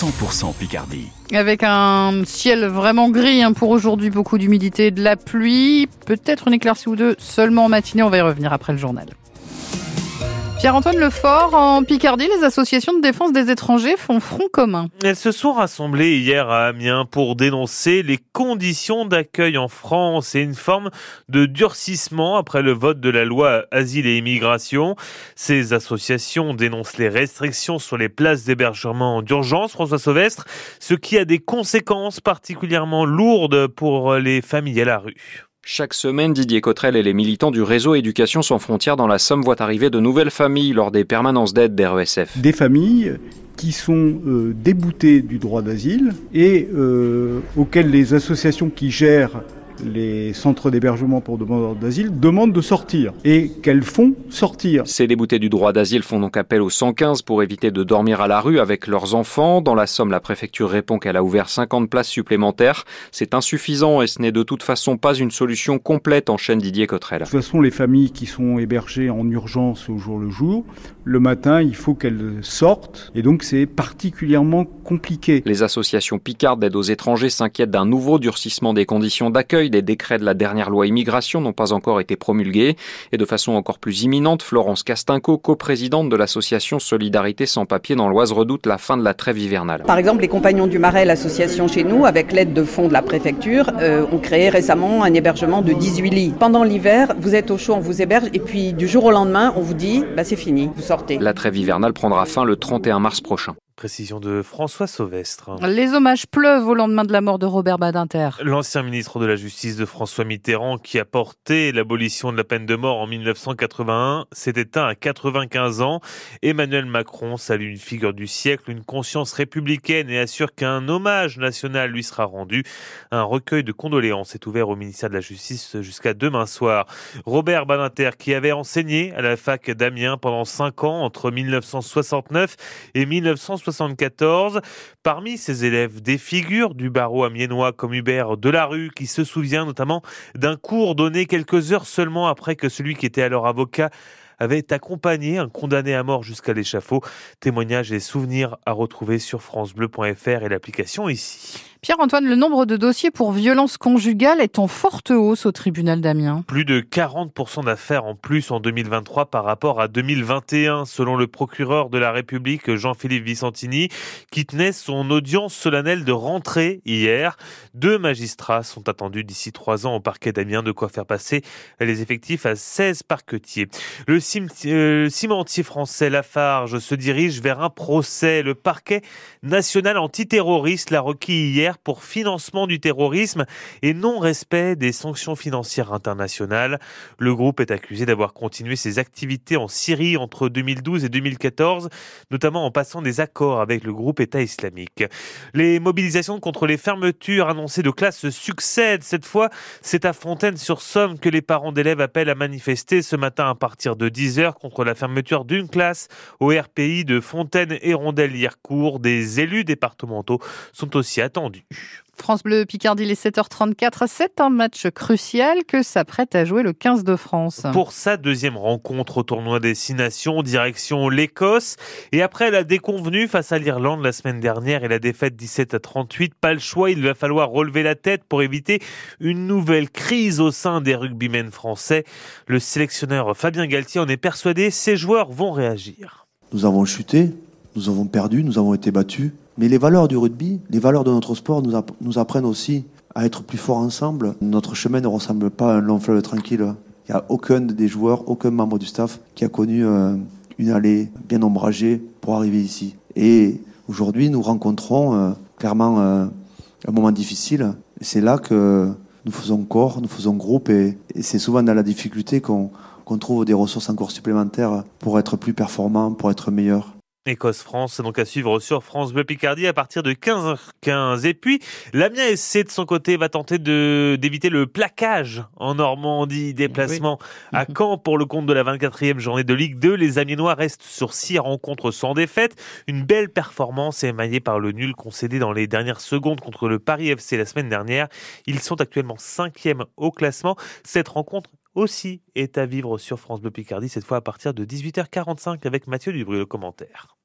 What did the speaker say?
100% Picardie. Avec un ciel vraiment gris hein, pour aujourd'hui, beaucoup d'humidité, de la pluie, peut-être une éclaircie ou deux seulement en matinée, on va y revenir après le journal. Pierre-Antoine Lefort, en Picardie, les associations de défense des étrangers font front commun. Elles se sont rassemblées hier à Amiens pour dénoncer les conditions d'accueil en France et une forme de durcissement après le vote de la loi Asile et Immigration. Ces associations dénoncent les restrictions sur les places d'hébergement d'urgence, François Sauvestre, ce qui a des conséquences particulièrement lourdes pour les familles à la rue. Chaque semaine, Didier Cotrel et les militants du réseau Éducation sans frontières dans la Somme voient arriver de nouvelles familles lors des permanences d'aide d'RESF. Des familles qui sont euh, déboutées du droit d'asile et euh, auxquelles les associations qui gèrent les centres d'hébergement pour demandeurs d'asile demandent de sortir et qu'elles font sortir. Ces déboutés du droit d'asile font donc appel au 115 pour éviter de dormir à la rue avec leurs enfants. Dans la Somme, la préfecture répond qu'elle a ouvert 50 places supplémentaires. C'est insuffisant et ce n'est de toute façon pas une solution complète, enchaîne Didier Cotrel. De toute façon, les familles qui sont hébergées en urgence au jour le jour, le matin, il faut qu'elles sortent et donc c'est particulièrement compliqué. Les associations Picard d'aide aux étrangers s'inquiètent d'un nouveau durcissement des conditions d'accueil des décrets de la dernière loi immigration n'ont pas encore été promulgués. Et de façon encore plus imminente, Florence Castinco, coprésidente de l'association Solidarité sans papier dans l'Oise, redoute la fin de la trêve hivernale. Par exemple, les Compagnons du Marais, l'association chez nous, avec l'aide de fonds de la préfecture, euh, ont créé récemment un hébergement de 18 lits. Pendant l'hiver, vous êtes au chaud, on vous héberge, et puis du jour au lendemain, on vous dit, bah, c'est fini, vous sortez. La trêve hivernale prendra fin le 31 mars prochain. Précision de François Sauvestre. Les hommages pleuvent au lendemain de la mort de Robert Badinter. L'ancien ministre de la Justice de François Mitterrand, qui a porté l'abolition de la peine de mort en 1981, s'est éteint à 95 ans. Emmanuel Macron salue une figure du siècle, une conscience républicaine et assure qu'un hommage national lui sera rendu. Un recueil de condoléances est ouvert au ministère de la Justice jusqu'à demain soir. Robert Badinter, qui avait enseigné à la fac d'Amiens pendant 5 ans entre 1969 et 1970, Parmi ses élèves, des figures du barreau amiénois comme Hubert Delarue, qui se souvient notamment d'un cours donné quelques heures seulement après que celui qui était alors avocat avait accompagné un condamné à mort jusqu'à l'échafaud. Témoignages et souvenirs à retrouver sur francebleu.fr et l'application ici. Pierre-Antoine, le nombre de dossiers pour violence conjugale est en forte hausse au tribunal d'Amiens. Plus de 40% d'affaires en plus en 2023 par rapport à 2021, selon le procureur de la République Jean-Philippe Vicentini, qui tenait son audience solennelle de rentrée hier. Deux magistrats sont attendus d'ici trois ans au parquet d'Amiens, de quoi faire passer les effectifs à 16 parquetiers. Le euh, cimentier français Lafarge se dirige vers un procès. Le parquet national antiterroriste l'a requis hier pour financement du terrorisme et non-respect des sanctions financières internationales. Le groupe est accusé d'avoir continué ses activités en Syrie entre 2012 et 2014, notamment en passant des accords avec le groupe État islamique. Les mobilisations contre les fermetures annoncées de classes succèdent. Cette fois, c'est à Fontaine-sur-Somme que les parents d'élèves appellent à manifester ce matin à partir de 10h contre la fermeture d'une classe au RPI de Fontaine et Rondelle-Liercourt. Des élus départementaux sont aussi attendus. France Bleu Picardie, les 7h34. C'est un match crucial que s'apprête à jouer le 15 de France. Pour sa deuxième rencontre au tournoi des Six Nations, direction l'Écosse. Et après la déconvenue face à l'Irlande la semaine dernière et la défaite 17 à 38, pas le choix, il va falloir relever la tête pour éviter une nouvelle crise au sein des rugbymen français. Le sélectionneur Fabien Galtier en est persuadé, ces joueurs vont réagir. Nous avons chuté, nous avons perdu, nous avons été battus. Mais les valeurs du rugby, les valeurs de notre sport nous, apprennent aussi à être plus forts ensemble. Notre chemin ne ressemble pas à un long fleuve tranquille. Il n'y a aucun des joueurs, aucun membre du staff qui a connu euh, une allée bien ombragée pour arriver ici. Et aujourd'hui, nous rencontrons euh, clairement euh, un moment difficile. C'est là que nous faisons corps, nous faisons groupe, et, c'est souvent dans la difficulté qu'on trouve des ressources encore supplémentaires pour être plus performants, pour être meilleurs. Écosse-France, donc à suivre sur France Bleu Picardie à partir de 15h15. Et puis, l'Amiens SC de son côté va tenter de, d'éviter le plaquage en Normandie. Déplacement à Caen pour le compte de la 24e journée de Ligue 2. Les Amiénois restent sur six rencontres sans défaite. Une belle performance émaillée par le nul concédé dans les dernières secondes contre le Paris FC la semaine dernière. Ils sont actuellement cinquième au classement. Cette rencontre aussi est à vivre sur France Bleu Picardie, cette fois à partir de 18h45 avec Mathieu Dubry, le commentaire.